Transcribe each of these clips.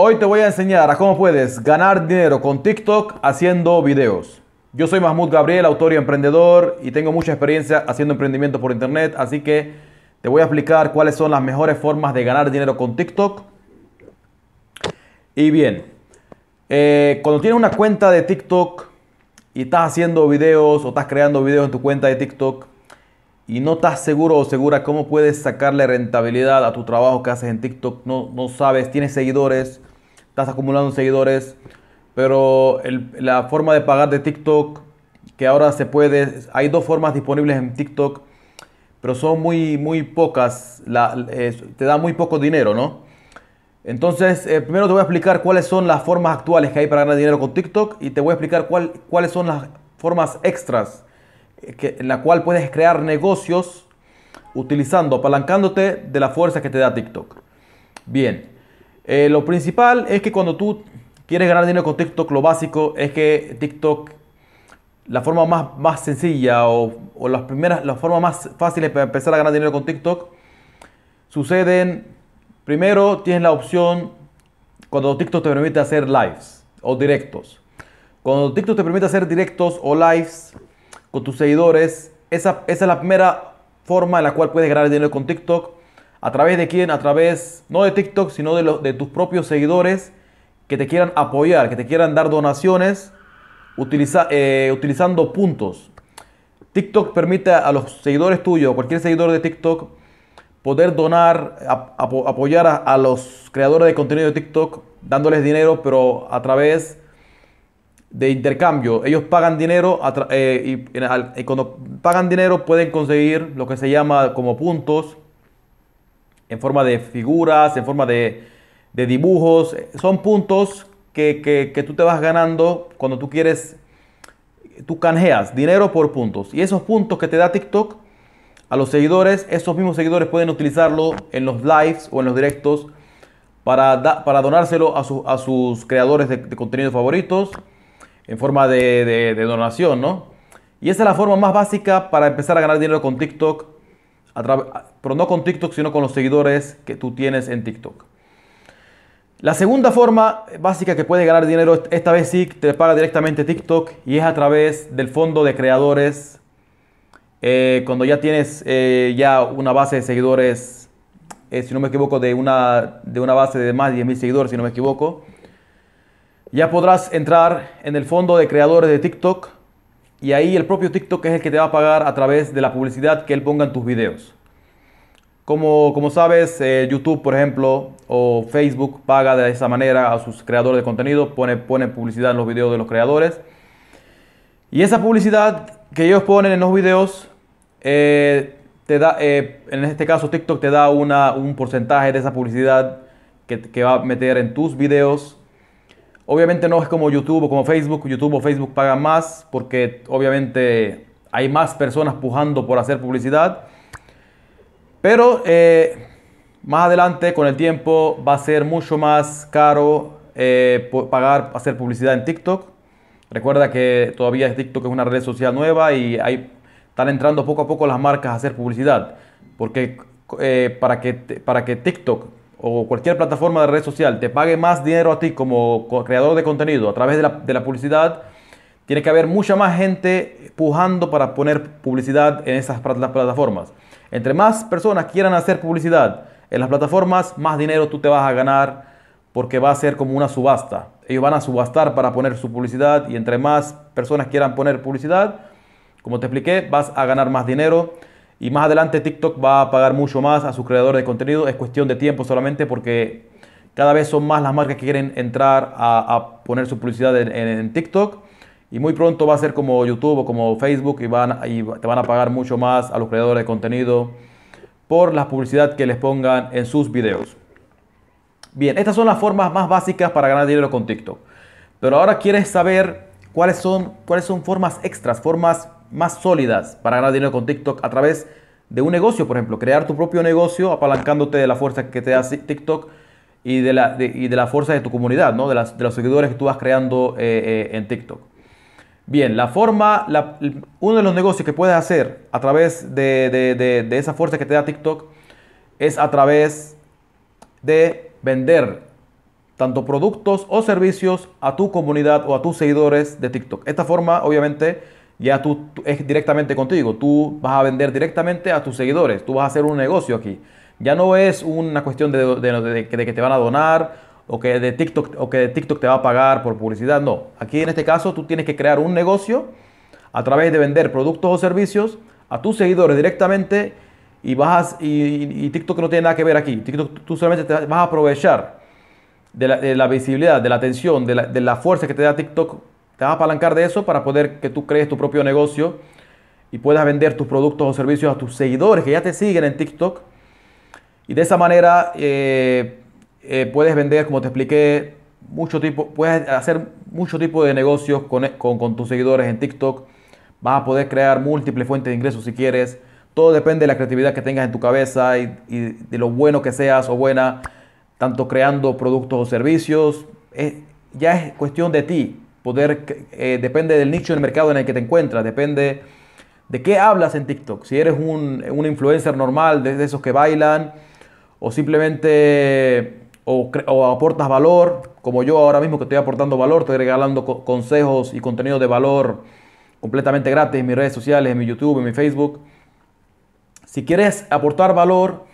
Hoy te voy a enseñar a cómo puedes ganar dinero con TikTok haciendo videos. Yo soy Mahmoud Gabriel, autor y emprendedor y tengo mucha experiencia haciendo emprendimiento por internet, así que te voy a explicar cuáles son las mejores formas de ganar dinero con TikTok. Y bien, eh, cuando tienes una cuenta de TikTok y estás haciendo videos o estás creando videos en tu cuenta de TikTok y no estás seguro o segura cómo puedes sacarle rentabilidad a tu trabajo que haces en TikTok, no, no sabes, tienes seguidores, estás acumulando seguidores, pero la forma de pagar de TikTok, que ahora se puede, hay dos formas disponibles en TikTok, pero son muy, muy pocas, te da muy poco dinero, ¿no? Entonces, eh, primero te voy a explicar cuáles son las formas actuales que hay para ganar dinero con TikTok y te voy a explicar cuál, cuáles son las formas extras eh, que, en la cual puedes crear negocios utilizando, apalancándote de la fuerza que te da TikTok. Bien, eh, lo principal es que cuando tú quieres ganar dinero con TikTok, lo básico es que TikTok, la forma más, más sencilla o, o las primeras, las más fáciles para empezar a ganar dinero con TikTok suceden, primero tienes la opción cuando TikTok te permite hacer lives o directos. Cuando TikTok te permite hacer directos o lives con tus seguidores, esa, esa es la primera forma en la cual puedes ganar dinero con TikTok ¿A través de quién? A través no de TikTok, sino de, de tus propios seguidores que te quieran apoyar, que te quieran dar donaciones eh, utilizando puntos. TikTok permite a los seguidores tuyos, cualquier seguidor de TikTok, poder donar, apoyar a, los creadores de contenido de TikTok, dándoles dinero, pero a través de intercambio. Ellos pagan dinero eh, y cuando pagan dinero pueden conseguir lo que se llama como puntos en forma de figuras, en forma de, dibujos. Son puntos que, tú te vas ganando cuando tú quieres, tú canjeas dinero por puntos. Y esos puntos que te da TikTok a los seguidores, esos mismos seguidores pueden utilizarlo en los lives o en los directos para, para donárselo a, a, sus creadores de, contenido favoritos en forma de, de donación, ¿no? Y esa es la forma más básica para empezar a ganar dinero con TikTok pero no con TikTok, sino con los seguidores que tú tienes en TikTok. La segunda forma básica que puedes ganar dinero, esta vez sí te paga directamente TikTok y es a través del fondo de creadores. Eh, cuando ya tienes eh, ya una base de seguidores, eh, si no me equivoco, de una, de una base de más de 10.000 seguidores, si no me equivoco, ya podrás entrar en el fondo de creadores de TikTok y ahí el propio TikTok es el que te va a pagar a través de la publicidad que él ponga en tus videos. Como, como sabes, eh, YouTube, por ejemplo, o Facebook paga de esa manera a sus creadores de contenido, pone, pone publicidad en los videos de los creadores. Y esa publicidad que ellos ponen en los videos, eh, te da, eh, en este caso TikTok te da una, un porcentaje de esa publicidad que, que va a meter en tus videos Obviamente no es como YouTube o como Facebook. YouTube o Facebook pagan más porque obviamente hay más personas pujando por hacer publicidad. Pero eh, más adelante, con el tiempo, va a ser mucho más caro eh, pagar hacer publicidad en TikTok. Recuerda que todavía TikTok es una red social nueva y están entrando poco a poco las marcas a hacer publicidad. Porque eh, para, que, para que TikTok o cualquier plataforma de red social te pague más dinero a ti como creador de contenido a través de la, publicidad, tiene que haber mucha más gente pujando para poner publicidad en esas plataformas. Entre más personas quieran hacer publicidad en las plataformas, más dinero tú te vas a ganar porque va a ser como una subasta. Ellos van a subastar para poner su publicidad y entre más personas quieran poner publicidad, como te expliqué, vas a ganar más dinero. Y más adelante TikTok va a pagar mucho más a sus creadores de contenido. Es cuestión de tiempo solamente porque cada vez son más las marcas que quieren entrar a, poner su publicidad en, TikTok. Y muy pronto va a ser como YouTube o como Facebook y, y te van a pagar mucho más a los creadores de contenido por la publicidad que les pongan en sus videos. Bien, estas son las formas más básicas para ganar dinero con TikTok. Pero ahora quieres saber cuáles son, cuáles son formas extras, formas más sólidas para ganar dinero con TikTok a través de un negocio, por ejemplo, crear tu propio negocio apalancándote de la fuerza que te da TikTok y de la, de, la fuerza de tu comunidad, ¿no? de, de, los seguidores que tú vas creando eh, eh, en TikTok. Bien, la forma, uno de los negocios que puedes hacer a través de, de esa fuerza que te da TikTok es a través de vender tanto productos o servicios a tu comunidad o a tus seguidores de TikTok. Esta forma, obviamente, ya tú, es directamente contigo. Tú vas a vender directamente a tus seguidores. Tú vas a hacer un negocio aquí. Ya no es una cuestión de, de que te van a donar o que de TikTok o que de TikTok te va a pagar por publicidad. No, aquí en este caso tú tienes que crear un negocio a través de vender productos o servicios a tus seguidores directamente y vas y, TikTok no tiene nada que ver aquí. TikTok tú solamente te vas a aprovechar de la, visibilidad, de la atención, de la, de la fuerza que te da TikTok. Te vas a apalancar de eso para poder que tú crees tu propio negocio y puedas vender tus productos o servicios a tus seguidores que ya te siguen en TikTok. Y de esa manera eh, eh, puedes vender, como te expliqué, mucho tipo, puedes hacer mucho tipo de negocios con, con, tus seguidores en TikTok. Vas a poder crear múltiples fuentes de ingresos si quieres. Todo depende de la creatividad que tengas en tu cabeza y, de lo bueno que seas o buena, tanto creando productos o servicios. ya es cuestión de ti. Poder, eh, depende del nicho del mercado en el que te encuentras, depende de qué hablas en TikTok. Si eres un, influencer normal, de esos que bailan, o simplemente o, aportas valor, como yo ahora mismo que estoy aportando valor, estoy regalando consejos y contenido de valor completamente gratis en mis redes sociales, en mi YouTube, en mi Facebook. Si quieres aportar valor,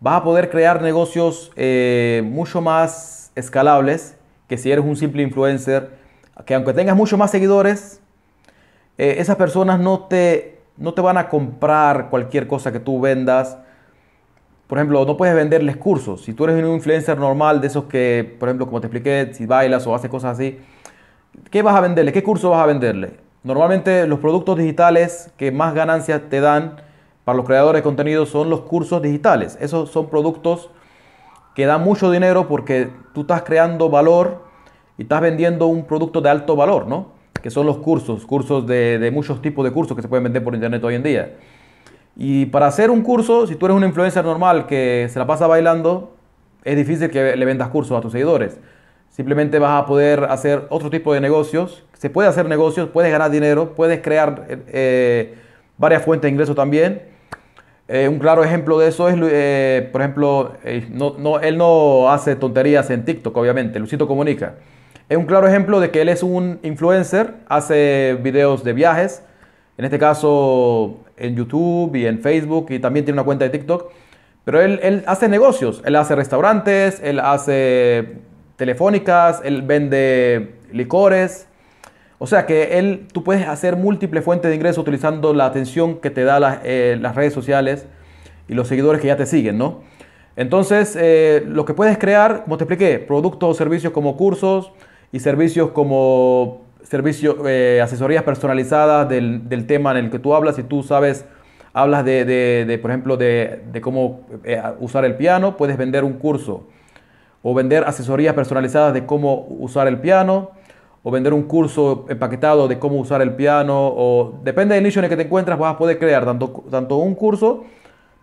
vas a poder crear negocios eh, mucho más escalables que si eres un simple influencer, que aunque tengas muchos más seguidores, eh, esas personas no te, no te van a comprar cualquier cosa que tú vendas por ejemplo, no puedes venderles cursos. Si tú eres un influencer normal de esos que, por ejemplo, como te expliqué, si bailas o haces cosas así, ¿qué vas a venderle? ¿Qué curso vas a venderle? Normalmente los productos digitales que más ganancias te dan para los creadores de contenido son los cursos digitales. Esos son productos que dan mucho dinero porque tú estás creando valor y estás vendiendo un producto de alto valor, ¿no? Que son los cursos, cursos de, muchos tipos de cursos que se pueden vender por internet hoy en día. Y para hacer un curso, si tú eres un influencer normal que se la pasa bailando, es difícil que le vendas cursos a tus seguidores. Simplemente vas a poder hacer otro tipo de negocios. Se puede hacer negocios, puedes ganar dinero, puedes crear eh, varias fuentes de ingreso también. Eh, un claro ejemplo de eso es, eh, por ejemplo, no, no, él no hace tonterías en TikTok, obviamente, Lucito Comunica. Es un claro ejemplo de que él es un influencer, hace videos de viajes, en este caso en YouTube y en Facebook y también tiene una cuenta de TikTok. Pero él, hace negocios, él hace restaurantes, él hace telefónicas, él vende licores. O sea que él, tú puedes hacer múltiples fuentes de ingresos utilizando la atención que te da eh, las redes sociales y los seguidores que ya te siguen, ¿no? Entonces, eh, lo que puedes crear, como te expliqué, productos o servicios como cursos y servicios como servicios, eh, asesorías personalizadas del, del, tema en el que tú hablas. Si tú sabes, hablas de, de, por ejemplo, de, de cómo eh, usar el piano, puedes vender un curso. O vender asesorías personalizadas de cómo usar el piano. O vender un curso empaquetado de cómo usar el piano. O depende del nicho en el que te encuentras, vas a poder crear tanto, tanto un curso,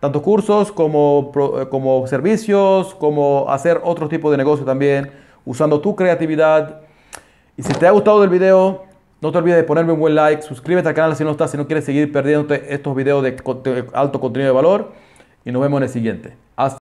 tanto cursos como, como servicios, como hacer otro tipo de negocio también, usando tu creatividad y si te ha gustado el video, no te olvides de ponerme un buen like, suscríbete al canal si no estás, si no quieres seguir perdiéndote estos videos de alto contenido de valor. Y nos vemos en el siguiente. Hasta